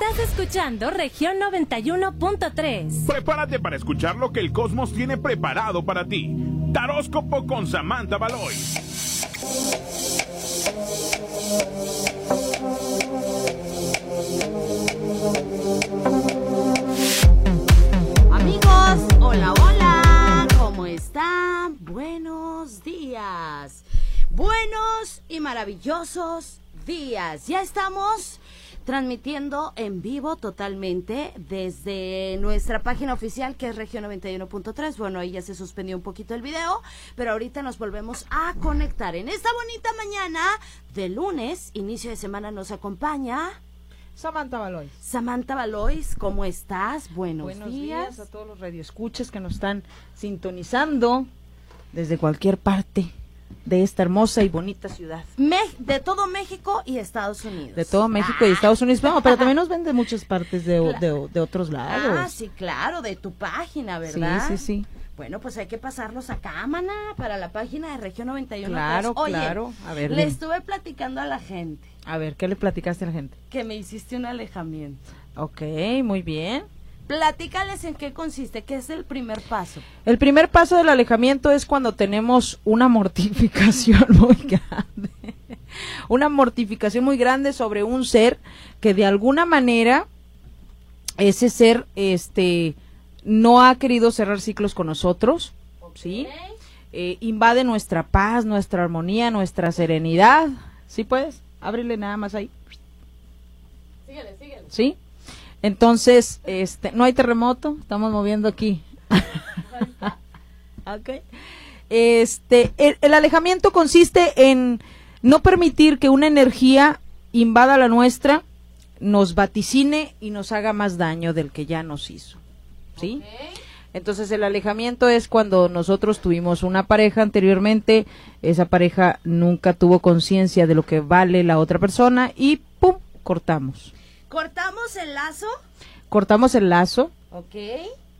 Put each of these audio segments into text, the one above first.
Estás escuchando región 91.3. Prepárate para escuchar lo que el cosmos tiene preparado para ti. Taróscopo con Samantha Baloy. Amigos, hola, hola, ¿cómo están? Buenos días. Buenos y maravillosos días. Ya estamos transmitiendo en vivo totalmente desde nuestra página oficial que es región 91.3. Bueno, ahí ya se suspendió un poquito el video, pero ahorita nos volvemos a conectar. En esta bonita mañana de lunes, inicio de semana, nos acompaña Samantha Valois. Samantha Valois. ¿Cómo estás? Buenos, Buenos días. días a todos los radioescuchas que nos están sintonizando desde cualquier parte de esta hermosa y bonita ciudad. Me- de todo México y Estados Unidos. De todo México y Estados Unidos. No, pero también nos ven de muchas partes de, de- de otros lados. Ah, sí, claro, de tu página, sí, ¿verdad? sí, sí. Bueno, pues hay que pasarlos acá, mana, para la página de Región 91. Claro, Oye, claro. A ver, le estuve platicando a la gente A ver, ¿qué le platicaste a la gente? que me hiciste un alejamiento. Ok, muy bien. Platícales en qué consiste, qué es el primer paso. El primer paso del alejamiento es cuando tenemos una mortificación muy grande. Una mortificación muy grande sobre un ser que de alguna manera ese ser este no ha querido cerrar ciclos con nosotros, ¿sí? Eh, invade nuestra paz, nuestra armonía, nuestra serenidad. ¿Sí puedes? Ábrele nada más ahí. Síguele, síguele. ¿Sí? Entonces, este, no hay terremoto, estamos moviendo aquí. Ok. Este, el, el alejamiento consiste en no permitir que una energía invada la nuestra, nos vaticine y nos haga más daño del que ya nos hizo. ¿Sí? Entonces el alejamiento es cuando nosotros tuvimos una pareja anteriormente, esa pareja nunca tuvo conciencia de lo que vale la otra persona y ¡pum! cortamos. Cortamos el lazo, Cortamos el lazo, ¿ok?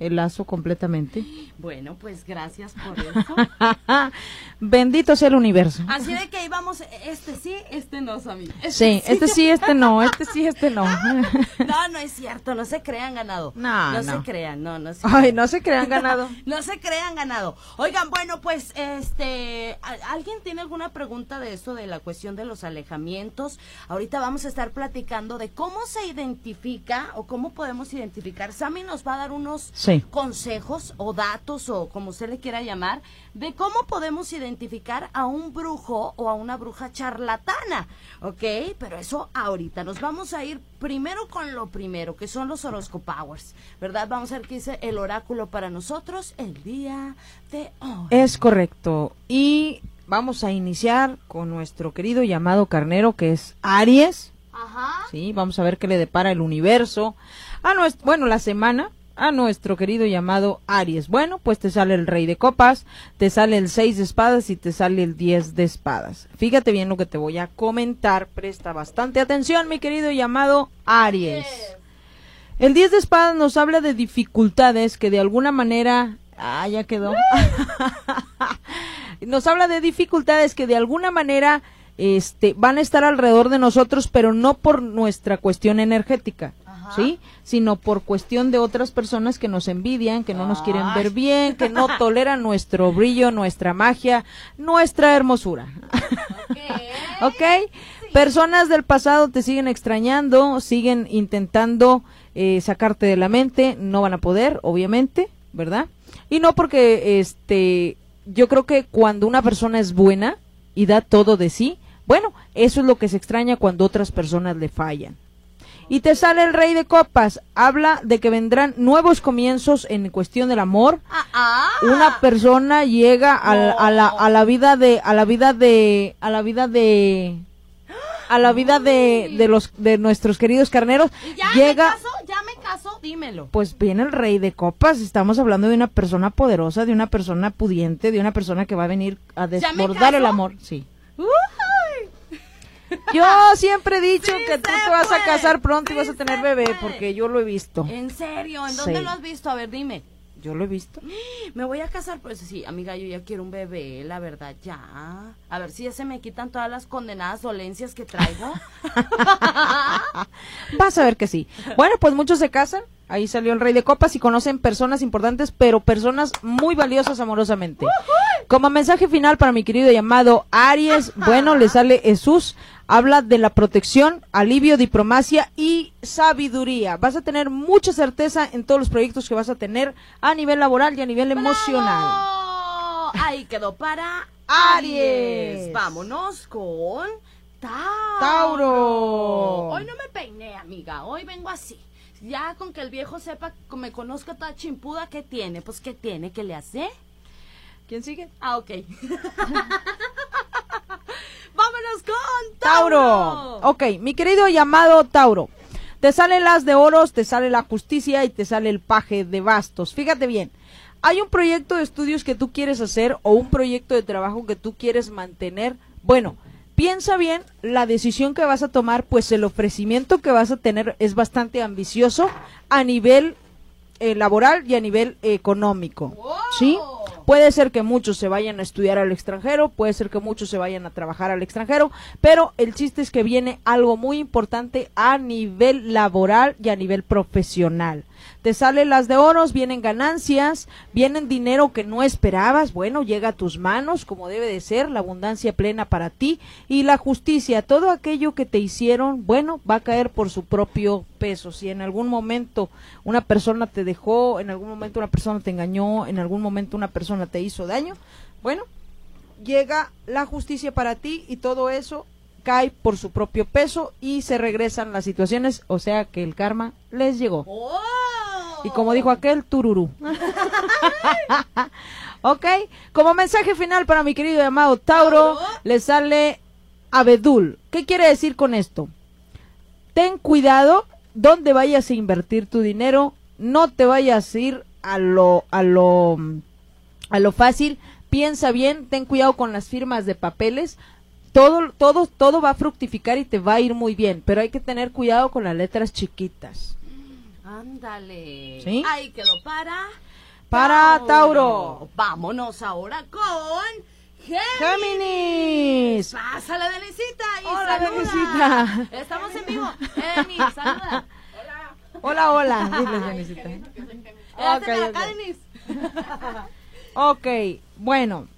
El lazo completamente. Bueno, pues gracias por eso. Bendito sea el universo. Así de que íbamos, este sí, este no, Sammy. Este Sí, este sí, este no, este sí, este no. No, no es cierto, no se crean ganado. No, no. no. se crean, no, no se Ay, crean. no se crean ganado. No se crean ganado. Oigan, bueno, pues, este, ¿a- ¿alguien tiene alguna pregunta de esto de la cuestión de los alejamientos? Ahorita vamos a estar platicando de cómo se identifica o cómo podemos identificar. Sammy nos va a dar unos Sí. Consejos o datos o como usted le quiera llamar de cómo podemos identificar a un brujo o a una bruja charlatana, ¿ok? Pero eso ahorita nos vamos a ir primero con lo primero, que son los horoscopowers, ¿verdad? Vamos a ver qué dice el oráculo para nosotros el día de hoy. Es correcto. Y vamos a iniciar con nuestro querido llamado carnero que es Aries. Ajá. Sí, vamos a ver qué le depara el universo. A nuestro, bueno, la semana a nuestro querido llamado Aries. Bueno, pues te sale el rey de copas, te sale el seis de espadas y te sale el 10 de espadas. Fíjate bien lo que te voy a comentar. Presta bastante atención, mi querido llamado Aries. El 10 de espadas nos habla de dificultades que de alguna manera... Ah, ya quedó. nos habla de dificultades que de alguna manera este, van a estar alrededor de nosotros, pero no por nuestra cuestión energética, ¿sí? Sino por cuestión de otras personas que nos envidian, que no nos quieren ver bien, que no toleran nuestro brillo, nuestra magia, nuestra hermosura. ¿Ok? Personas del pasado te siguen extrañando, siguen intentando eh, sacarte de la mente, no van a poder, obviamente, ¿verdad? Y no porque, este, yo creo que cuando una persona es buena y da todo de sí, bueno, eso es lo que se extraña cuando otras personas le fallan. Y te sale el rey de copas, habla de que vendrán nuevos comienzos en cuestión del amor, Ah, ah. una persona llega al- a, la, a la vida de a la vida de a la vida de a la vida de, de los de nuestros queridos carneros ¿Y ya llega me caso? ¿Ya me caso? Dímelo. pues viene el rey de copas estamos hablando de una persona poderosa de una persona pudiente de una persona que va a venir a ¿Ya me desbordar el amor sí. Yo siempre he dicho Sí que tú te vas a casar pronto y vas a tener bebé puede. porque yo lo he visto ¿En serio? ¿En dónde Sí. lo has visto? A ver, dime. Yo lo he visto. Me voy a casar, pues sí, amiga, yo ya quiero un bebé, la verdad, ya. A ver si ya se me quitan todas las condenadas dolencias que traigo. Vas a ver que sí. Bueno, pues muchos se casan. Ahí salió el rey de copas y conocen personas importantes, pero personas muy valiosas amorosamente. Como mensaje final para mi querido llamado Aries, bueno, le sale Jesús, habla de la protección, alivio, diplomacia y sabiduría. Vas a tener mucha certeza en todos los proyectos que vas a tener a nivel laboral y a nivel emocional. Ahí quedó para Aries. Aries. Vámonos con Tauro. Tauro. Hoy no me peiné, amiga. Hoy vengo así. Ya con que el viejo sepa, que me conozca toda chimpuda, ¿qué tiene? Pues, ¿qué tiene? ¿Qué le hace? ¿Quién sigue? Ah, ok. Vámonos con Tauro. Tauro. Ok, mi querido llamado Tauro. Te salen las de oros, te sale la justicia y te sale el paje de bastos. Fíjate bien. Hay un proyecto de estudios que tú quieres hacer o un proyecto de trabajo que tú quieres mantener. Bueno, piensa bien la decisión que vas a tomar, pues el ofrecimiento que vas a tener es bastante ambicioso a nivel eh, laboral y a nivel económico. ¿Sí? Puede ser que muchos se vayan a estudiar al extranjero, puede ser que muchos se vayan a trabajar al extranjero, pero el chiste es que viene algo muy importante a nivel laboral y a nivel profesional. Te salen las de oros, vienen ganancias, vienen dinero que no esperabas, bueno, llega a tus manos como debe de ser, la abundancia plena para ti y la justicia, todo aquello que te hicieron, bueno, va a caer por su propio peso. Si en algún momento una persona te dejó, en algún momento una persona te engañó, en algún momento una persona te hizo daño, bueno, llega la justicia para ti y todo eso cae por su propio peso y se regresan las situaciones, o sea que el karma les llegó. ¡Oh! Y como dijo aquel, tururú. ok, como mensaje final para mi querido llamado Tauro, Tauro. le sale abedul. ¿Qué quiere decir con esto? Ten cuidado donde vayas a invertir tu dinero, no te vayas a ir a lo, a lo, a lo fácil, piensa bien, ten cuidado con las firmas de papeles, todo, todo, todo va a fructificar y te va a ir muy bien, pero hay que tener cuidado con las letras chiquitas. Ándale. ¿Sí? Ahí quedó para. Para Tauro. Vámonos ahora con. Géminis. Pásale, Denisita. Y Hola. Denisita. Estamos en vivo. Denis, saluda. Hola, hola. Dile, Janisita. Ok, Ok, acá, ok. Denis. Ok, bueno.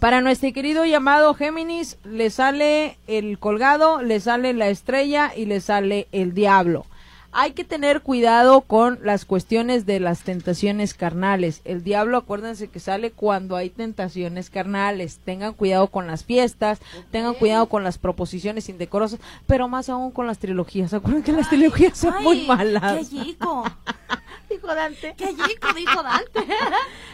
Para nuestro querido llamado Géminis, le sale el colgado, le sale la estrella y le sale el diablo. Hay que tener cuidado con las cuestiones de las tentaciones carnales. El diablo, acuérdense que sale cuando hay tentaciones carnales. Tengan cuidado con las fiestas, tengan cuidado con las proposiciones indecorosas, pero más aún con las trilogías. Acuérdense que las trilogías son Ay, muy malas. Qué chico. Dijo Dante. Qué chico, dijo Dante.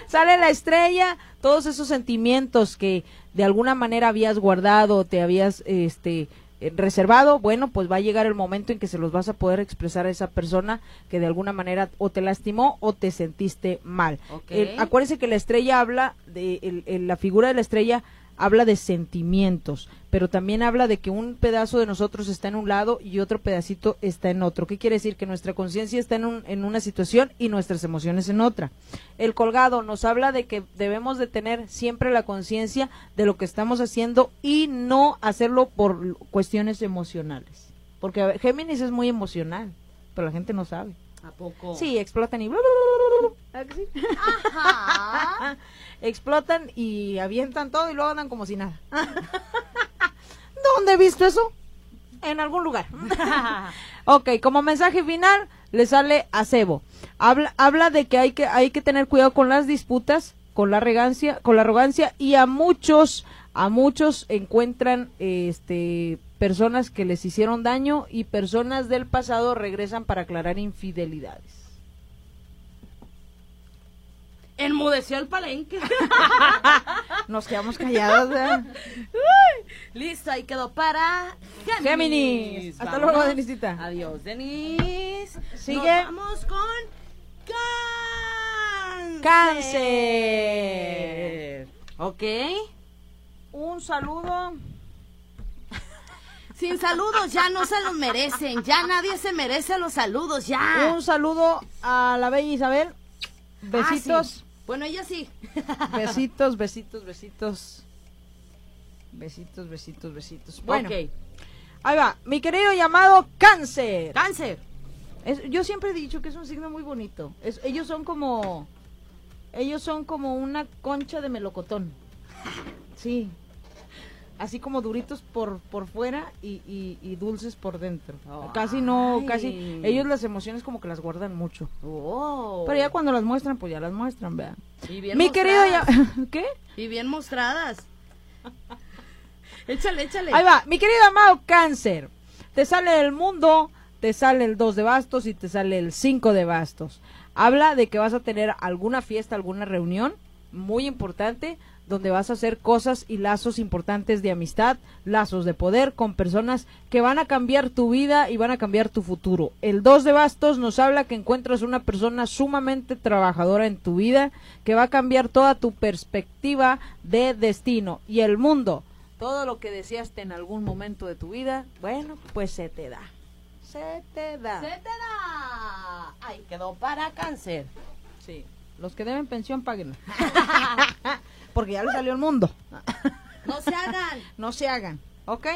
Sale la estrella, todos esos sentimientos que de alguna manera habías guardado, te habías este eh, reservado, bueno, pues va a llegar el momento en que se los vas a poder expresar a esa persona que de alguna manera o te lastimó o te sentiste mal. Ok. El- acuérdense que la estrella habla de el- el- la figura de la estrella habla de sentimientos, pero también habla de que un pedazo de nosotros está en un lado y otro pedacito está en otro. ¿Qué quiere decir? Que nuestra conciencia está en, un- en una situación y nuestras emociones en otra. El colgado nos habla de que debemos de tener siempre la conciencia de lo que estamos haciendo y no hacerlo por cuestiones emocionales. Porque a ver, Géminis es muy emocional, pero la gente no sabe. ¿A poco? Sí, explotan y... Ajá. Explotan y avientan todo y luego andan como si nada. ¿Dónde he visto eso? En algún lugar. ok, como mensaje final le sale a Cebo. Habla, habla de que hay que hay que tener cuidado con las disputas, con la arrogancia, con la arrogancia y a muchos a muchos encuentran este personas que les hicieron daño y personas del pasado regresan para aclarar infidelidades. Enmudeció el palenque. Nos quedamos callados. ¿verdad? Listo, ahí quedó para Géminis. Géminis. Hasta Vámonos. luego, Denisita. Adiós, Denis. Sigue. Nos vamos con Cáncer. Cáncer. Ok. Un saludo. Sin saludos, ya no se los merecen. Ya nadie se merece los saludos, ya. Un saludo a la bella Isabel. Besitos. Ah, bueno, ella sí. besitos, besitos, besitos. Besitos, besitos, besitos. Bueno, ahí va. Mi querido llamado cáncer. Cáncer. yo siempre he dicho que es un signo muy bonito. ellos son como... Ellos son como una concha de melocotón. Sí, así como duritos por, por fuera y, y, dulces por dentro. casi no, casi, ellos las emociones como que las guardan mucho. Oh. Pero ya cuando las muestran, pues ya las muestran, vean. Y bien Mi querido ¿qué? Y bien mostradas. échale, échale. Ahí va, mi querido amado cáncer. Te sale el mundo, te sale el 2 de bastos y te sale el 5 de bastos. Habla de que vas a tener alguna fiesta, alguna reunión muy importante donde vas a hacer cosas y lazos importantes de amistad, lazos de poder con personas que van a cambiar tu vida y van a cambiar tu futuro. El 2 de bastos nos habla que encuentras una persona sumamente trabajadora en tu vida, que va a cambiar toda tu perspectiva de destino y el mundo. Todo lo que deseaste en algún momento de tu vida, bueno, pues se te da. Se te da. Se te da. Ahí quedó para cáncer. Sí. Los que deben pensión, paguen. porque ya le salió el mundo. No se hagan. no se hagan, ¿ok?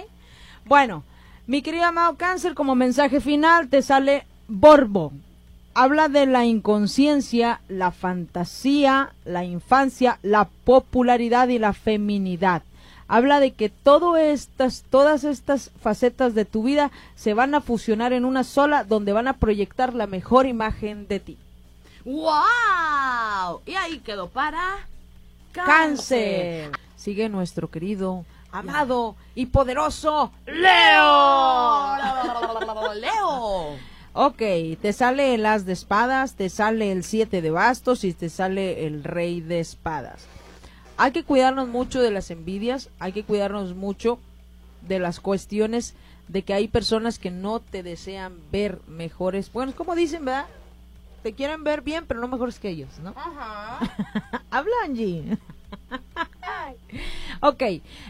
Bueno, mi querido amado cáncer, como mensaje final te sale Borbo. Habla de la inconsciencia, la fantasía, la infancia, la popularidad y la feminidad. Habla de que todo estas, todas estas facetas de tu vida se van a fusionar en una sola donde van a proyectar la mejor imagen de ti. ¡Wow! Y ahí quedó para cáncer. Sigue nuestro querido, amado y poderoso Leo. Leo. Ok, te sale el as de espadas, te sale el siete de bastos y te sale el rey de espadas. Hay que cuidarnos mucho de las envidias, hay que cuidarnos mucho de las cuestiones de que hay personas que no te desean ver mejores. Bueno, como dicen, ¿verdad? te quieren ver bien, pero no mejores que ellos, ¿no? Ajá. ok,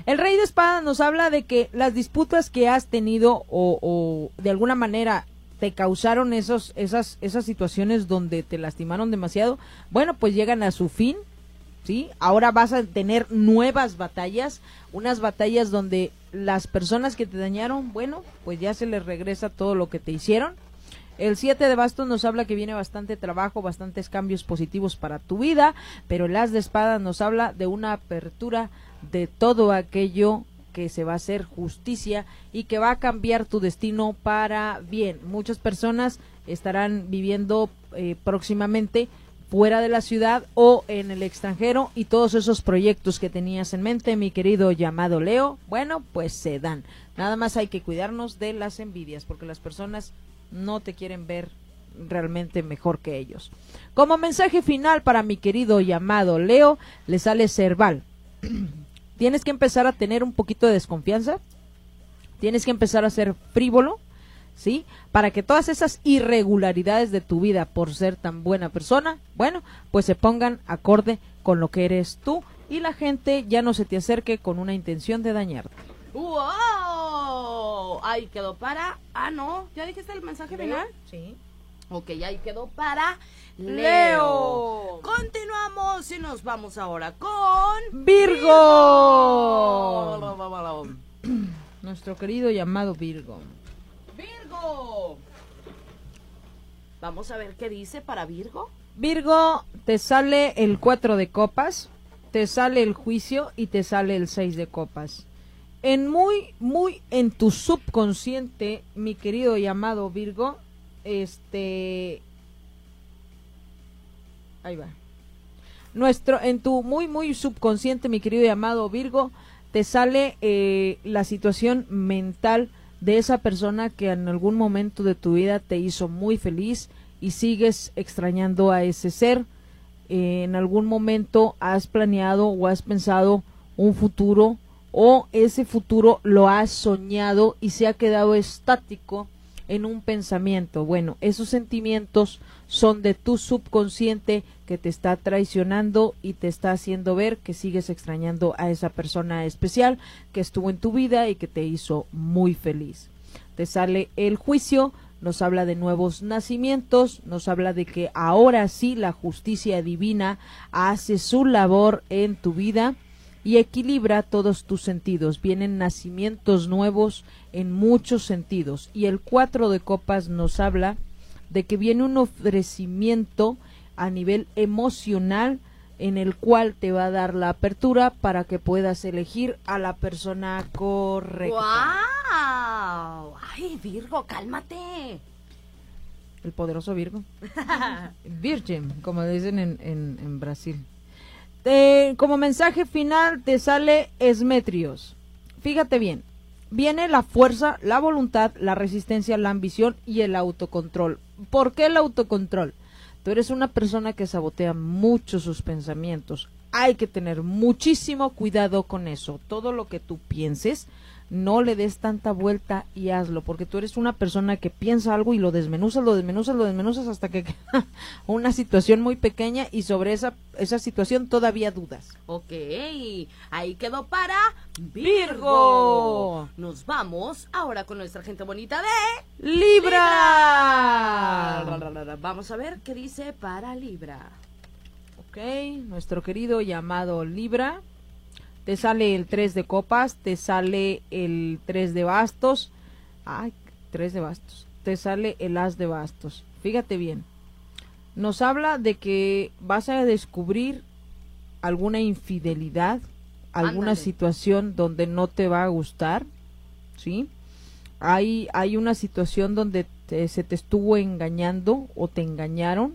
el rey de espadas nos habla de que las disputas que has tenido o, o, de alguna manera te causaron esos, esas, esas situaciones donde te lastimaron demasiado, bueno, pues llegan a su fin, ¿sí? Ahora vas a tener nuevas batallas, unas batallas donde las personas que te dañaron, bueno, pues ya se les regresa todo lo que te hicieron el 7 de bastos nos habla que viene bastante trabajo, bastantes cambios positivos para tu vida, pero el as de espada nos habla de una apertura de todo aquello que se va a hacer justicia y que va a cambiar tu destino para bien. Muchas personas estarán viviendo eh, próximamente fuera de la ciudad o en el extranjero y todos esos proyectos que tenías en mente, mi querido llamado Leo, bueno, pues se dan. Nada más hay que cuidarnos de las envidias porque las personas no te quieren ver realmente mejor que ellos. Como mensaje final para mi querido llamado Leo, le sale Cerval. Tienes que empezar a tener un poquito de desconfianza. Tienes que empezar a ser frívolo, ¿sí? Para que todas esas irregularidades de tu vida por ser tan buena persona, bueno, pues se pongan acorde con lo que eres tú y la gente ya no se te acerque con una intención de dañarte. Ahí quedó para. Ah, no. ¿Ya dijiste el mensaje final? Sí. Ok, ahí quedó para Leo. Continuamos y nos vamos ahora con. Virgo. Nuestro querido llamado Virgo. Virgo. Vamos a ver qué dice para Virgo. Virgo, te sale el 4 de copas, te sale el juicio y te sale el 6 de copas en muy, muy en tu subconsciente, mi querido llamado Virgo, este, ahí va. Nuestro, en tu muy, muy subconsciente, mi querido llamado Virgo, te sale eh, la situación mental de esa persona que en algún momento de tu vida te hizo muy feliz y sigues extrañando a ese ser. Eh, en algún momento has planeado o has pensado un futuro o ese futuro lo has soñado y se ha quedado estático en un pensamiento. Bueno, esos sentimientos son de tu subconsciente que te está traicionando y te está haciendo ver que sigues extrañando a esa persona especial que estuvo en tu vida y que te hizo muy feliz. Te sale el juicio, nos habla de nuevos nacimientos, nos habla de que ahora sí la justicia divina hace su labor en tu vida y equilibra todos tus sentidos. Vienen nacimientos nuevos en muchos sentidos. Y el cuatro de copas nos habla de que viene un ofrecimiento a nivel emocional en el cual te va a dar la apertura para que puedas elegir a la persona correcta. ¡Wow! ¡Ay, Virgo, cálmate! El poderoso Virgo. Virgin, como dicen en, en, en Brasil. Como mensaje final te sale Esmetrios. Fíjate bien, viene la fuerza, la voluntad, la resistencia, la ambición y el autocontrol. ¿Por qué el autocontrol? Tú eres una persona que sabotea mucho sus pensamientos. Hay que tener muchísimo cuidado con eso. Todo lo que tú pienses, no le des tanta vuelta y hazlo, porque tú eres una persona que piensa algo y lo desmenuzas, lo desmenuzas, lo desmenuzas hasta que queda una situación muy pequeña y sobre esa, esa situación todavía dudas. Ok, ahí quedó para Virgo. Nos vamos ahora con nuestra gente bonita de Libra. Vamos a ver qué dice para Libra. Ok, nuestro querido llamado Libra te sale el 3 de copas, te sale el 3 de bastos, ay, 3 de bastos, te sale el as de bastos. Fíjate bien, nos habla de que vas a descubrir alguna infidelidad, alguna Ándale. situación donde no te va a gustar, ¿sí? Hay, hay una situación donde te- se te estuvo engañando o te engañaron,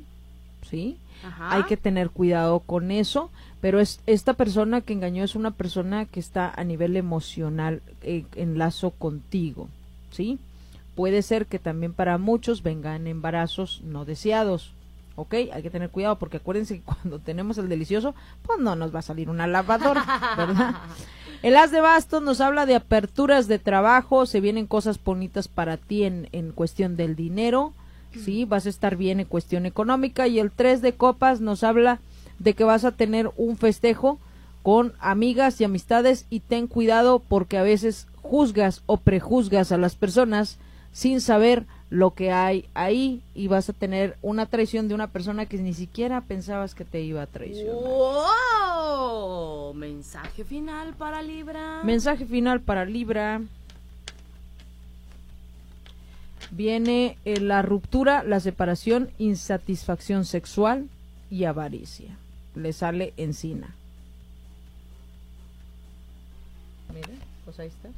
¿sí? Ajá. hay que tener cuidado con eso, pero es esta persona que engañó es una persona que está a nivel emocional eh, en lazo contigo, ¿sí? Puede ser que también para muchos vengan embarazos no deseados, ¿ok? Hay que tener cuidado porque acuérdense que cuando tenemos el delicioso, pues no nos va a salir una lavadora, ¿verdad? El as de bastos nos habla de aperturas de trabajo, se vienen cosas bonitas para ti en, en cuestión del dinero, sí, vas a estar bien en cuestión económica y el 3 de copas nos habla de que vas a tener un festejo con amigas y amistades y ten cuidado porque a veces juzgas o prejuzgas a las personas sin saber lo que hay ahí y vas a tener una traición de una persona que ni siquiera pensabas que te iba a traicionar. ¡Wow! Mensaje final para Libra. Mensaje final para Libra. Viene eh, la ruptura, la separación, insatisfacción sexual y avaricia. Le sale encina. Mira, pues ahí está.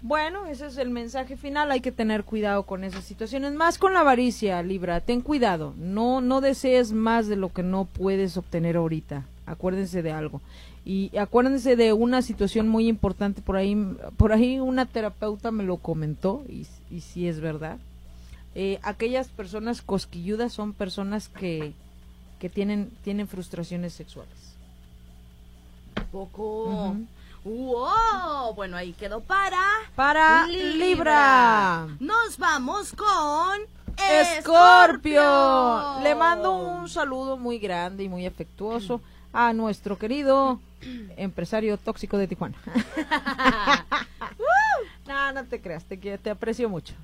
Bueno, ese es el mensaje final. Hay que tener cuidado con esas situaciones. Más con la avaricia, Libra. Ten cuidado. No, no desees más de lo que no puedes obtener ahorita. Acuérdense de algo. Y acuérdense de una situación muy importante por ahí. Por ahí una terapeuta me lo comentó y, y sí es verdad. Eh, aquellas personas cosquilludas son personas que, que tienen, tienen frustraciones sexuales. Poco. ¡Wow! Bueno, ahí quedó para. Para Libra. Nos vamos con. Escorpio. Le mando un saludo muy grande y muy afectuoso a nuestro querido empresario tóxico de Tijuana. no, no te creas, te, te aprecio mucho.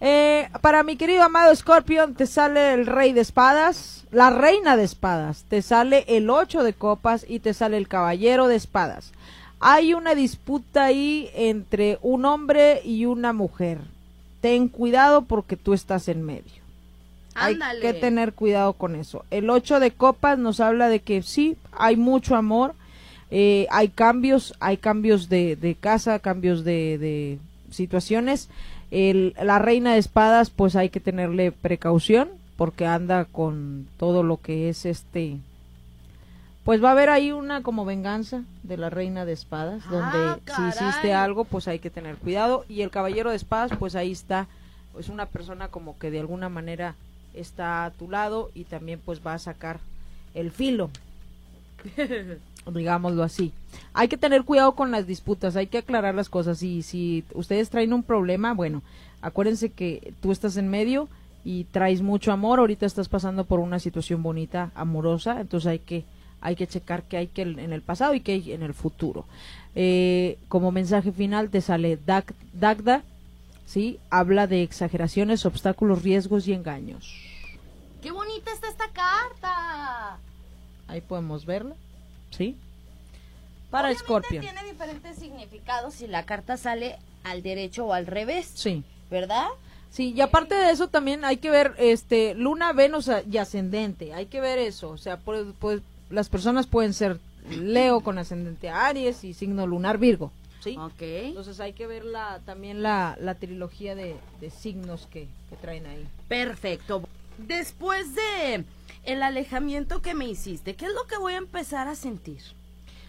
Eh, para mi querido amado Scorpion, te sale el rey de espadas, la reina de espadas, te sale el ocho de copas y te sale el caballero de espadas. Hay una disputa ahí entre un hombre y una mujer. Ten cuidado porque tú estás en medio. Ándale. Hay que tener cuidado con eso. El 8 de copas nos habla de que sí, hay mucho amor, eh, hay cambios, hay cambios de, de casa, cambios de, de situaciones. El- la reina de espadas, pues hay que tenerle precaución porque anda con todo lo que es este... Pues va a haber ahí una como venganza de la reina de espadas, Ah, donde si hiciste algo, pues hay que tener cuidado. Y el caballero de espadas, pues ahí está, es una persona como que de alguna manera está a tu lado y también pues va a sacar el filo, digámoslo así. Hay que tener cuidado con las disputas, hay que aclarar las cosas. Y si ustedes traen un problema, bueno, acuérdense que tú estás en medio y traes mucho amor, ahorita estás pasando por una situación bonita, amorosa, entonces hay que hay que checar qué hay que en el pasado y qué hay en el futuro. Eh, como mensaje final te sale Dag- Dagda, ¿sí? Habla de exageraciones, obstáculos, riesgos y engaños. ¡Qué bonita está esta carta! Ahí podemos verla, ¿sí? Para Obviamente Scorpio. tiene diferentes significados si la carta sale al derecho o al revés, Sí. ¿verdad? Sí, y aparte de eso también hay que ver este Luna, Venus y ascendente, hay que ver eso, o sea, pues, pues, las personas pueden ser Leo con ascendente Aries y signo lunar Virgo, ¿sí? Ok. Entonces hay que ver la, también la, la trilogía de, de signos que, que traen ahí. Perfecto. Después de el alejamiento que me hiciste, ¿qué es lo que voy a empezar a sentir?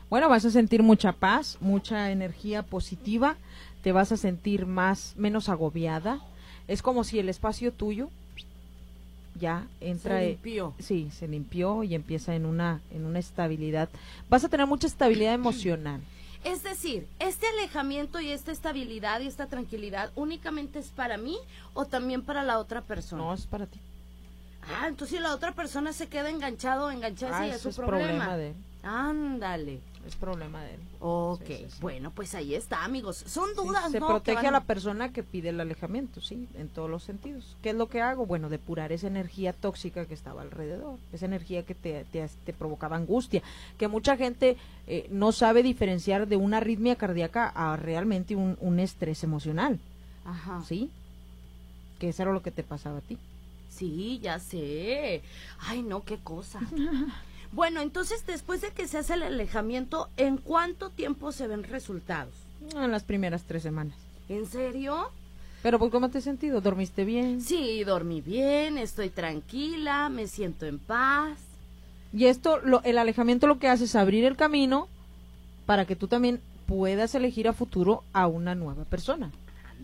Bueno, vas a sentir mucha paz, mucha energía positiva, te vas a sentir más, menos agobiada. Es como si el espacio tuyo ya entra. Se eh, limpió. Sí, se limpió y empieza en una, en una estabilidad. Vas a tener mucha estabilidad emocional. Es decir, ¿este alejamiento y esta estabilidad y esta tranquilidad únicamente es para mí o también para la otra persona? No es para ti. Ah, entonces si la otra persona se queda enganchado o enganchada, Ah, es su problema. problema de. Ándale. Es problema de él. Ok, Sí, sí, sí. bueno, pues ahí está, amigos. Son dudas, se protege van a la persona que pide el alejamiento, sí, en todos los sentidos. ¿Qué es lo que hago? Bueno, depurar esa energía tóxica que estaba alrededor, esa energía que te, te, te provocaba angustia, que mucha gente eh, no sabe diferenciar de una arritmia cardíaca a realmente un, un estrés emocional, Ajá. ¿sí? Que eso era lo que te pasaba a ti. Sí, ya sé. Ay, no, qué cosa. Bueno, entonces después de que se hace el alejamiento, ¿en cuánto tiempo se ven resultados? En las primeras tres semanas. ¿En serio? Pero, pues, ¿cómo te has sentido? ¿Dormiste bien? Sí, dormí bien, estoy tranquila, me siento en paz. Y esto, lo, el alejamiento lo que hace es abrir el camino para que tú también puedas elegir a futuro a una nueva persona.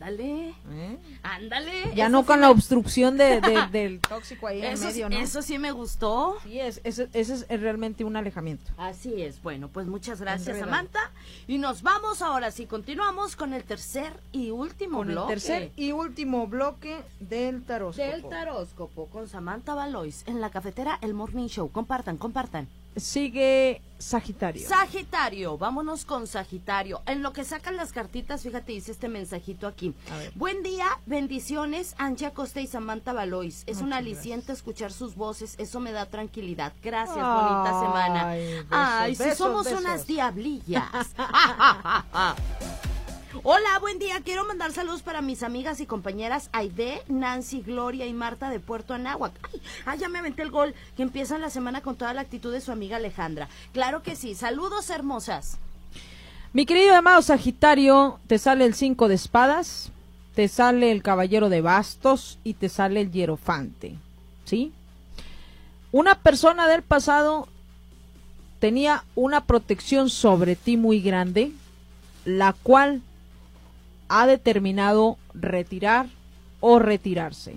Ándale, ¿eh? ándale. Ya eso no sí con me- la obstrucción de, de- del tóxico ahí en medio, sí- ¿no? eso sí me gustó. Sí, es, ese, ese es realmente un alejamiento. Así es. Bueno, pues muchas gracias. Samantha. Y nos vamos ahora sí, continuamos con el tercer y último Con el bloque. tercer y último bloque del taróscopo. Del taróscopo con Samantha Valois en la cafetera El Morning Show. Compartan, compartan. Sigue Sagitario. Sagitario, vámonos con Sagitario. En lo que sacan las cartitas, fíjate, dice este mensajito aquí. Buen día, bendiciones, Angie Acosta y Samantha Valois. Es un aliciente escuchar sus voces, eso me da tranquilidad. Gracias, bonita semana. Ay, besos, Ay, si besos, somos besos. unas diablillas. Hola, buen día. Quiero mandar saludos para mis amigas y compañeras Aide, Nancy, Gloria y Marta de Puerto Anáhuac. Ay, ay, ya me aventé el gol. Que empiezan la semana con toda la actitud de su amiga Alejandra. Claro que sí. Saludos, hermosas. Mi querido amado Sagitario, te sale el 5 de espadas, te sale el caballero de bastos y te sale el hierofante. ¿Sí? Una persona del pasado tenía una protección sobre ti muy grande, la cual ha determinado retirar o retirarse.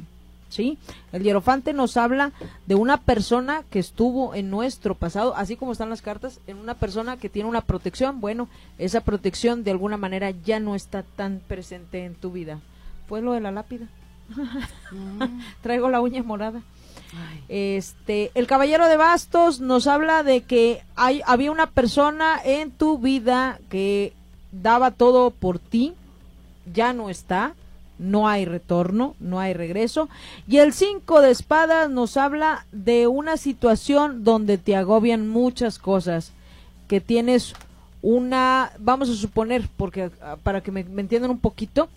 ¿Sí? El hierofante nos habla de una persona que estuvo en nuestro pasado, así como están las cartas, en una persona que tiene una protección. Bueno, esa protección de alguna manera ya no está tan presente en tu vida. Fue lo de la lápida. Traigo la uña morada. Este, el caballero de bastos nos habla de que hay, había una persona en tu vida que daba todo por ti, ya no está, no hay retorno, no hay regreso. Y el cinco de espadas nos habla de una situación donde te agobian muchas cosas, que tienes una, vamos a suponer, porque ah, para que me, me entiendan un poquito,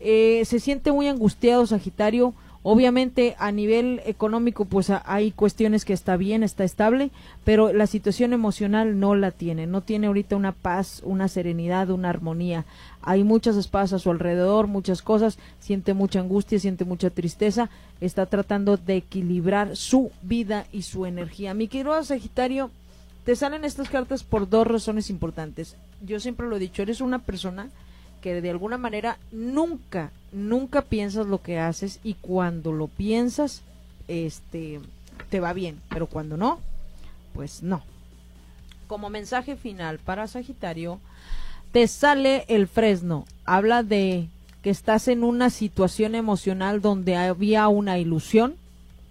eh, se siente muy angustiado Sagitario. Obviamente a nivel económico pues hay cuestiones que está bien, está estable, pero la situación emocional no la tiene, no tiene ahorita una paz, una serenidad, una armonía. Hay muchas espadas a su alrededor, muchas cosas, siente mucha angustia, siente mucha tristeza, está tratando de equilibrar su vida y su energía. Mi querido Sagitario, te salen estas cartas por dos razones importantes. Yo siempre lo he dicho, eres una persona que de alguna manera nunca, nunca piensas lo que haces y cuando lo piensas, este, te va bien, pero cuando no, pues no. Como mensaje final para Sagitario, te sale el fresno. Habla de que estás en una situación emocional donde había una ilusión,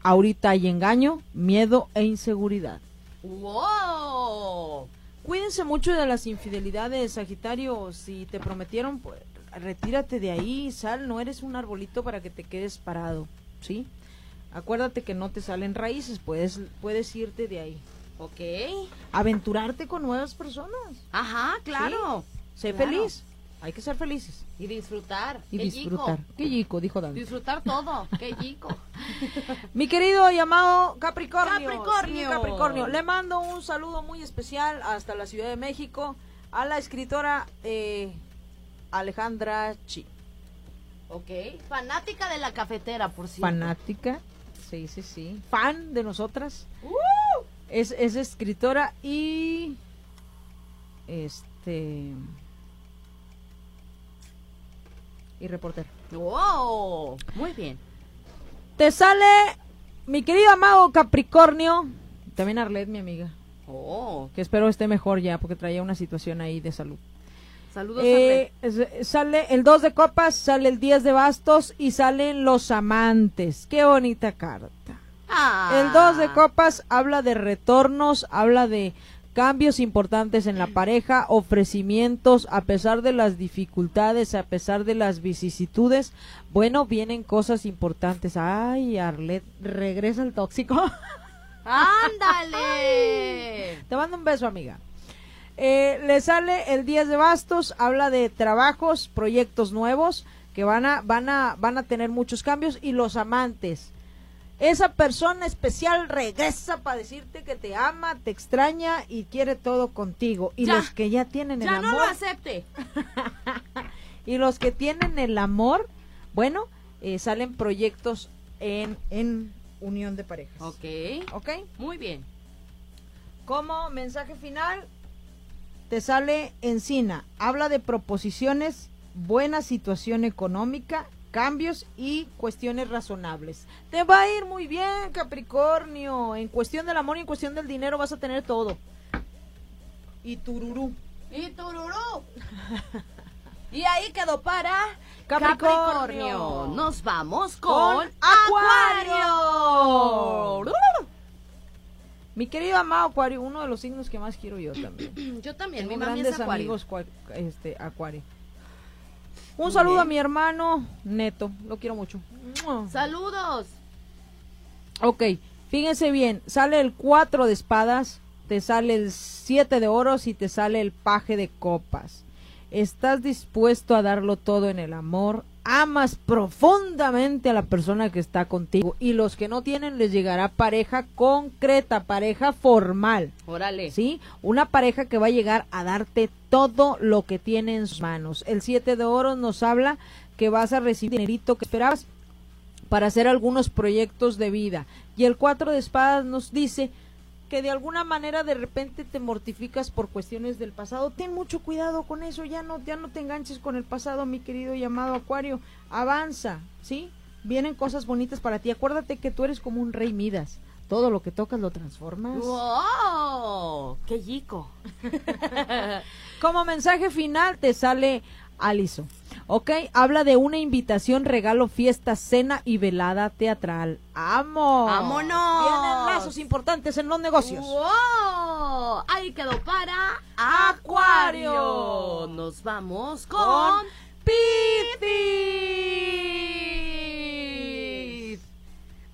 ahorita hay engaño, miedo e inseguridad. ¡Wow! Cuídense mucho de las infidelidades, Sagitario. Si te prometieron, pues retírate de ahí, sal, no eres un arbolito para que te quedes parado, ¿sí? Acuérdate que no te salen raíces, puedes, puedes irte de ahí. Ok. Aventurarte con nuevas personas. Ajá, claro. Sé Claro. feliz. Hay que ser felices. Y disfrutar. Y Qué disfrutar. yico. Qué yico, dijo Dani. Disfrutar todo. Qué chico. Mi querido llamado Capricornio. Capricornio. Sí, Capricornio. Le mando un saludo muy especial hasta la Ciudad de México a la escritora eh, Alejandra Chi. Ok. Fanática de la cafetera, por cierto. Fanática. Sí, sí, sí. Fan de nosotras. ¡Uh! Es, es escritora y. Este. Y reportera. Wow. Muy bien. Te sale, mi querido amado Capricornio. También Arlet, mi amiga. Oh. Que espero esté mejor ya, porque traía una situación ahí de salud. Saludos Eh, es- sale el 2 de copas, sale el 10 de bastos y salen los amantes. Qué bonita carta. a Arlet. El 2 de copas habla de retornos, habla de cambios importantes en la pareja, ofrecimientos, a pesar de las dificultades, a pesar de las vicisitudes, bueno, vienen cosas importantes. Ay, Arlet, regresa el tóxico. ¡Ándale! Te mando un beso, amiga. Eh, le sale el 10 de bastos, habla de trabajos, proyectos nuevos que van a, van a, van a tener muchos cambios y los amantes. Esa persona especial regresa para decirte que te ama, te extraña y quiere todo contigo. Y Ya. los que ya tienen el Ya no amor, lo acepte. y los que tienen el amor, bueno, eh, salen proyectos en, en unión de parejas. Ok. ¿Ok? Muy bien. Como mensaje final, te sale encina. Habla de proposiciones, buena situación económica, cambios y cuestiones razonables. Te va a ir muy bien, Capricornio. En cuestión del amor y en cuestión del dinero vas a tener todo. Y tururú. Y tururú. y ahí quedó para Capricornio. Nos vamos con, Con Acuario. Mi querido amado Acuario, uno de los signos que más quiero yo también. Yo también, Tengo mi mami es grandes acuario. amigos este, Acuario. Un saludo bien. a mi hermano Neto, lo quiero mucho. Saludos. Ok, fíjense bien, sale el 4 de espadas, te sale el 7 de oros y te sale el paje de copas. Estás dispuesto a darlo todo en el amor, amas profundamente a la persona que está contigo y los que no tienen les llegará pareja concreta, pareja formal. Órale. ¿sí? Una pareja que va a llegar a darte todo lo que tiene en sus manos. El 7 de oro nos habla que vas a recibir dinerito que esperabas para hacer algunos proyectos de vida. Y el 4 de espadas nos dice que de alguna manera de repente te mortificas por cuestiones del pasado. Ten mucho cuidado con eso, ya no, ya no te enganches con el pasado, mi querido llamado Acuario. Avanza, ¿sí? Vienen cosas bonitas para ti. Acuérdate que tú eres como un rey Midas. Todo lo que tocas lo transformas. ¡Wow! ¡Qué yico! Como mensaje final te sale Aliso. Ok, habla de una invitación, regalo, fiesta, cena y velada teatral. ¡Amo! ¡Vámonos! Vienen lazos importantes en los negocios. ¡Wow! Ahí quedó para Acuario. Acuario. Nos vamos con, Con Piscis.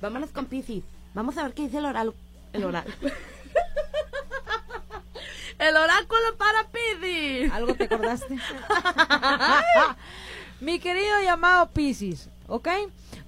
Vámonos con Piscis. Vamos a ver qué dice el oral. El oral. el oráculo para Piscis. ¿Algo te acordaste? Mi querido llamado Piscis, ¿ok?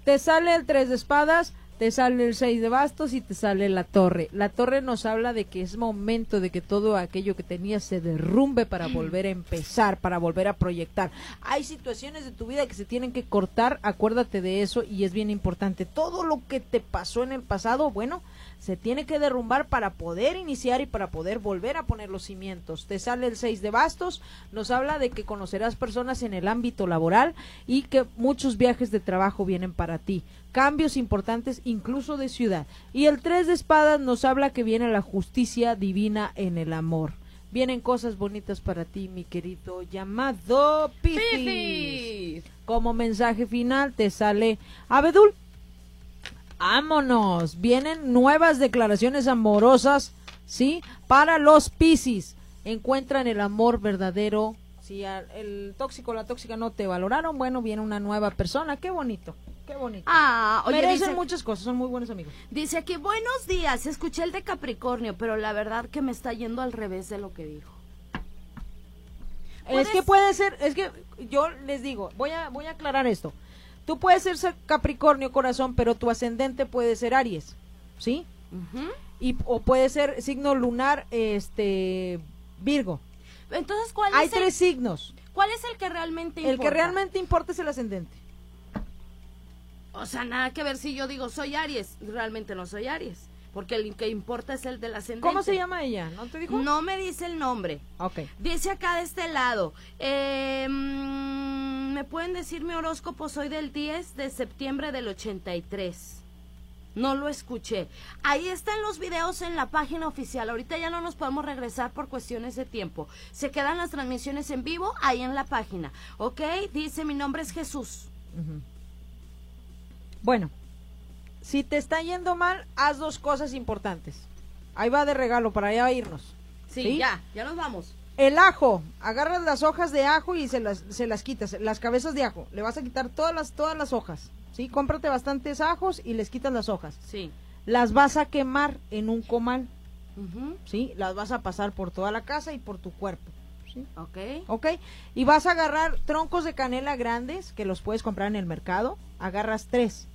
Te sale el 3 de espadas, te sale el 6 de bastos y te sale la torre. La torre nos habla de que es momento de que todo aquello que tenías se derrumbe para volver a empezar, para volver a proyectar. Hay situaciones de tu vida que se tienen que cortar, acuérdate de eso y es bien importante. Todo lo que te pasó en el pasado, bueno, se tiene que derrumbar para poder iniciar y para poder volver a poner los cimientos. Te sale el 6 de bastos, nos habla de que conocerás personas en el ámbito laboral y que muchos viajes de trabajo vienen para ti. Cambios importantes incluso de ciudad. Y el 3 de espadas nos habla que viene la justicia divina en el amor. Vienen cosas bonitas para ti, mi querido llamado Piscis. Como mensaje final te sale Abedul. Vámonos. Vienen nuevas declaraciones amorosas, ¿sí? Para los Piscis. Encuentran el amor verdadero, Si el tóxico o la tóxica no te valoraron, bueno, viene una nueva persona. Qué bonito, qué bonito. Ah, oye, Merecen dice, muchas cosas, son muy buenos amigos. dice aquí, buenos días, escuché el de Capricornio, pero la verdad que me está yendo al revés de lo que dijo. Es ¿Puedes- que puede ser, es que yo les digo, voy a, voy a aclarar esto. Tú puedes ser Capricornio corazón, pero tu ascendente puede ser Aries, ¿sí? Y, o puede ser signo lunar, este, Virgo. Entonces, ¿cuál Hay es, el, tres signos. ¿cuál es el que realmente importa? El que realmente importa es el ascendente. O sea, nada que ver si yo digo soy Aries, realmente no soy Aries, porque el que importa es el del ascendente. ¿Cómo se llama ella? ¿No te dijo? No me dice el nombre. Ok. Dice acá de este lado, eh, ¿me pueden decir mi horóscopo? Soy del 10 de septiembre del 83. No lo escuché. Ahí están los videos en la página oficial. Ahorita ya no nos podemos regresar por cuestiones de tiempo. Se quedan las transmisiones en vivo ahí en la página. ¿Ok? Dice, mi nombre es Jesús. Bueno, si te está yendo mal, haz dos cosas importantes. Ahí va de regalo para ya irnos. Sí, ¿Sí? ya, ya nos vamos. El ajo, agarras las hojas de ajo y se las, se las quitas, las cabezas de ajo. Le vas a quitar todas las, todas las hojas. ¿Sí? Cómprate bastantes ajos y les quitas las hojas. Sí. Las vas a quemar en un comal. ¿Sí? Las vas a pasar por toda la casa y por tu cuerpo. ¿Sí? Ok. ¿Ok? Y vas a agarrar troncos de canela grandes que los puedes comprar en el mercado. Agarras tres.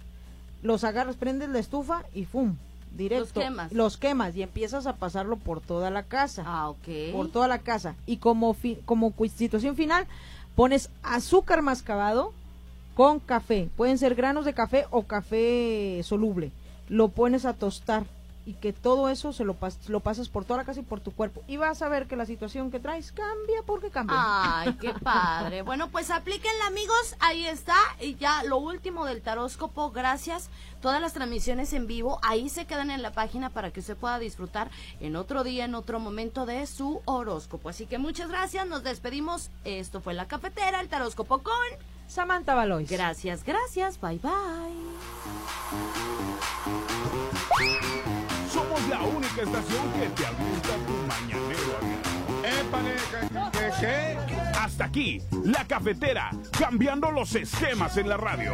Los agarras, prendes la estufa y ¡fum! Directo. Los quemas. Los quemas y empiezas a pasarlo por toda la casa. Ah, ok. Por toda la casa. Y como, fi- como situación final, pones azúcar mascabado con café. Pueden ser granos de café o café soluble. Lo pones a tostar y que todo eso se lo, pas- lo pasas por toda la casa y por tu cuerpo. Y vas a ver que la situación que traes cambia porque cambia. Ay, qué padre. Bueno, pues aplíquenla, amigos. Ahí está. Y ya lo último del taróscopo, gracias. Todas las transmisiones en vivo, ahí se quedan en la página para que usted pueda disfrutar en otro día, en otro momento de su horóscopo. Así que muchas gracias. Nos despedimos. Esto fue La Cafetera, el taróscopo con... Samantha Valois. Gracias, gracias. Bye, bye. La única estación que te gusta tu mañanero Épale, ¿qué, qué, qué? Hasta aquí, la cafetera, cambiando los esquemas en la radio.